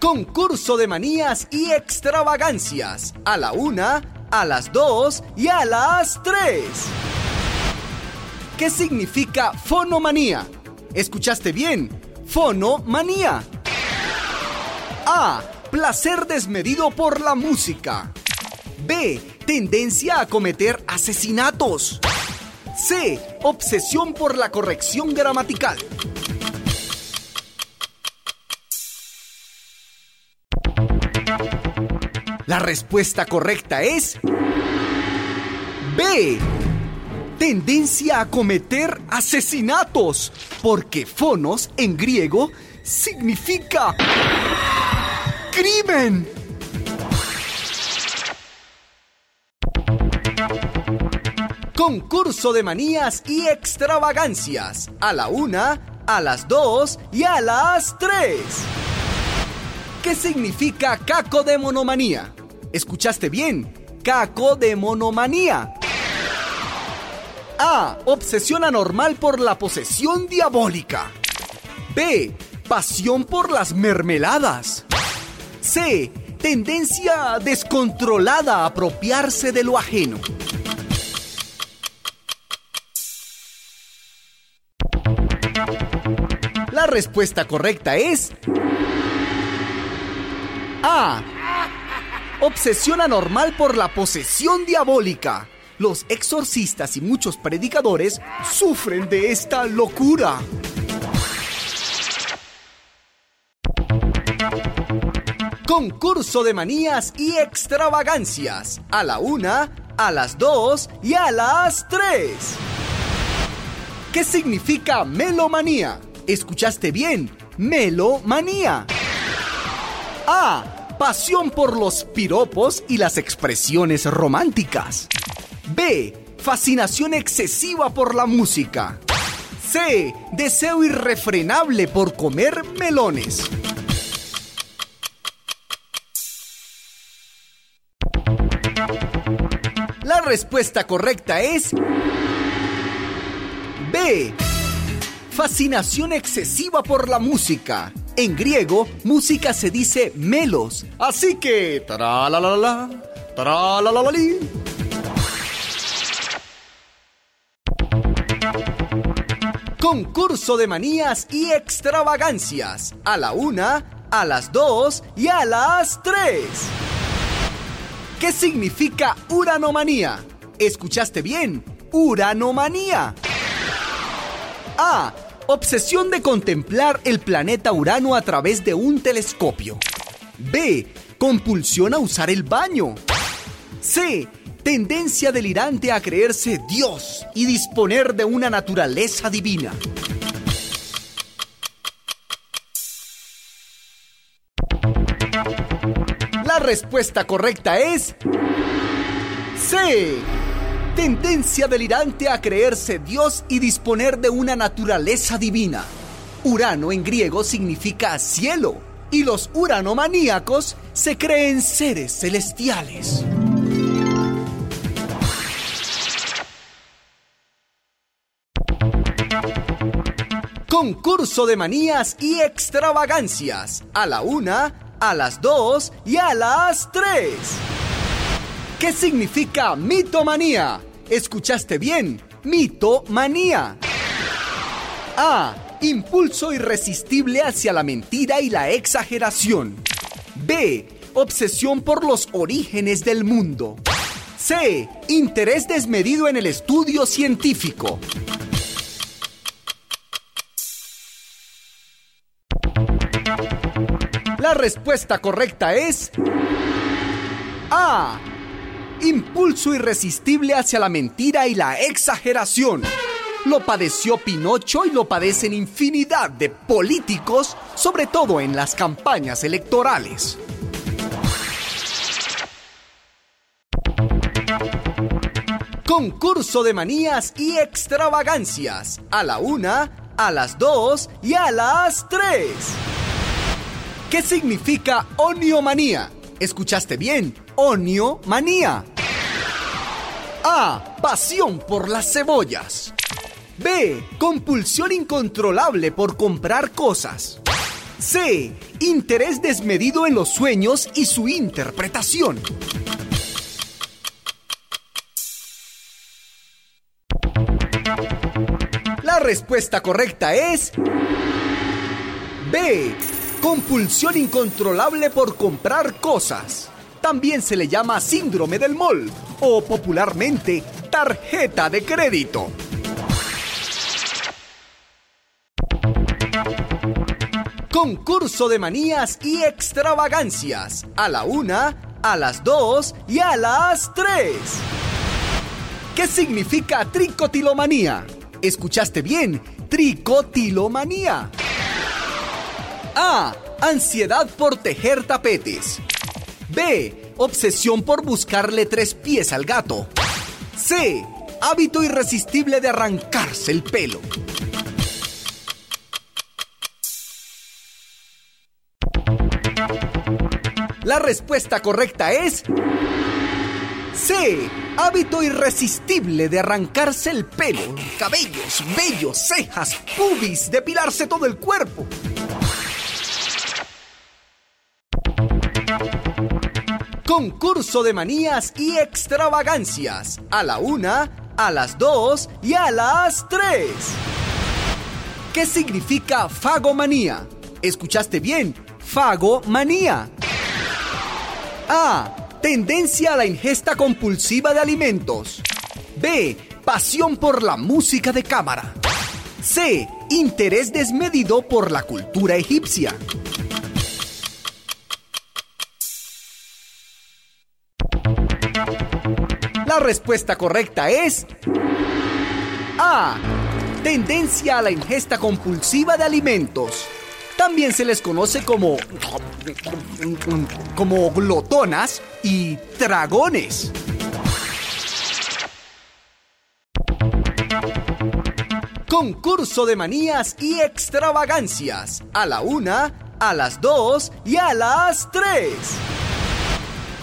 Concurso de manías y extravagancias. A la una, a las dos y a las tres. ¿Qué significa fonomanía? ¿Escuchaste bien? Fonomanía. A. Placer desmedido por la música. B. Tendencia a cometer asesinatos. C. Obsesión por la corrección gramatical. La respuesta correcta es B. Tendencia a cometer asesinatos, porque fonos en griego significa crimen. Concurso de manías y extravagancias. A la una, a las dos y a las tres. ¿Qué significa caco de monomanía? ¿Escuchaste bien? Caco de monomanía. A. Obsesión anormal por la posesión diabólica. B. Pasión por las mermeladas. C. Tendencia descontrolada a apropiarse de lo ajeno. La respuesta correcta es A. Obsesión anormal por la posesión diabólica. Los exorcistas y muchos predicadores sufren de esta locura. Concurso de manías y extravagancias. A la una, a las dos y a las tres. ¿Qué significa melomanía? ¿Escuchaste bien? Melomanía. A. Pasión por los piropos y las expresiones románticas. B. Fascinación excesiva por la música. C. Deseo irrefrenable por comer melones. La respuesta correcta es B. Fascinación excesiva por la música. En griego, música se dice melos. Así que. Tra-la-la-la, tra-la-la-la-li. Concurso de manías y extravagancias. A la una, a las dos y a las tres. ¿Qué significa uranomanía? ¿Escuchaste bien? Uranomanía. A. Obsesión de contemplar el planeta Urano a través de un telescopio. B. Compulsión a usar el baño. C. Tendencia delirante a creerse Dios y disponer de una naturaleza divina. La respuesta correcta es C. Tendencia delirante a creerse Dios y disponer de una naturaleza divina. Urano en griego significa cielo y los uranomaníacos se creen seres celestiales. Concurso de manías y extravagancias. A la una, a las dos y a las tres. ¿Qué significa mitomanía? ¿Escuchaste bien? Mitomanía. A. Impulso irresistible hacia la mentira y la exageración. B. Obsesión por los orígenes del mundo. C. Interés desmedido en el estudio científico. La respuesta correcta es A. Impulso irresistible hacia la mentira y la exageración. Lo padeció Pinocho y lo padecen infinidad de políticos, sobre todo en las campañas electorales. Concurso de manías y extravagancias. A la una, a las dos y a las tres. ¿Qué significa oniomanía? ¿Escuchaste bien? Oniomanía. A. Pasión por las cebollas. B. Compulsión incontrolable por comprar cosas. C. Interés desmedido en los sueños y su interpretación. La respuesta correcta es B. Compulsión incontrolable por comprar cosas. También se le llama síndrome del mall o popularmente tarjeta de crédito. Concurso de manías y extravagancias. A la una, a las dos y a las tres. ¿Qué significa tricotilomanía? ¿Escuchaste bien? Tricotilomanía. A. Ansiedad por tejer tapetes. B. Obsesión por buscarle tres pies al gato. C. Hábito irresistible de arrancarse el pelo. La respuesta correcta es C. Hábito irresistible de arrancarse el pelo, cabellos, vellos, cejas, pubis, depilarse todo el cuerpo. Concurso de manías y extravagancias. A la una, a las dos y a las tres. ¿Qué significa fagomanía? ¿Escuchaste bien? Fagomanía. A. Tendencia a la ingesta compulsiva de alimentos. B. Pasión por la música de cámara. C. Interés desmedido por la cultura egipcia. La respuesta correcta es A. Tendencia a la ingesta compulsiva de alimentos. También se les conoce como como glotonas y dragones. Concurso de manías y extravagancias. A la una, a las dos y a las tres.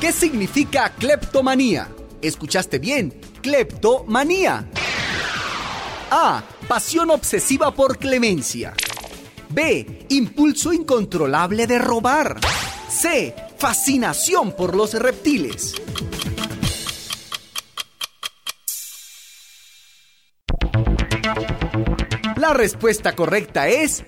¿Qué significa cleptomanía? ¿Escuchaste bien? Cleptomanía. A. Pasión obsesiva por clemencia. B. Impulso incontrolable de robar. C. Fascinación por los reptiles. La respuesta correcta es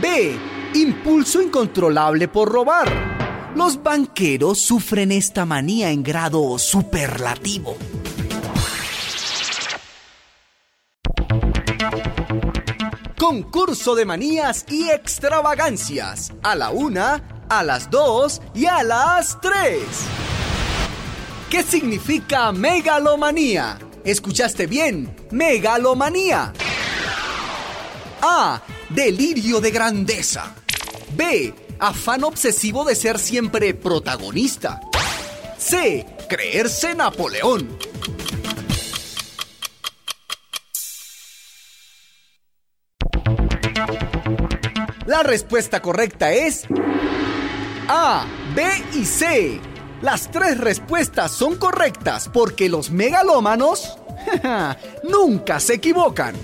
B. Impulso incontrolable por robar. Los banqueros sufren esta manía en grado superlativo. Concurso de manías y extravagancias. A la una, a las dos y a las tres. ¿Qué significa megalomanía? ¿Escuchaste bien? Megalomanía. A. Delirio de grandeza. B. Afán obsesivo de ser siempre protagonista. C. Creerse Napoleón. La respuesta correcta es A, B y C. Las tres respuestas son correctas porque los megalómanos nunca se equivocan.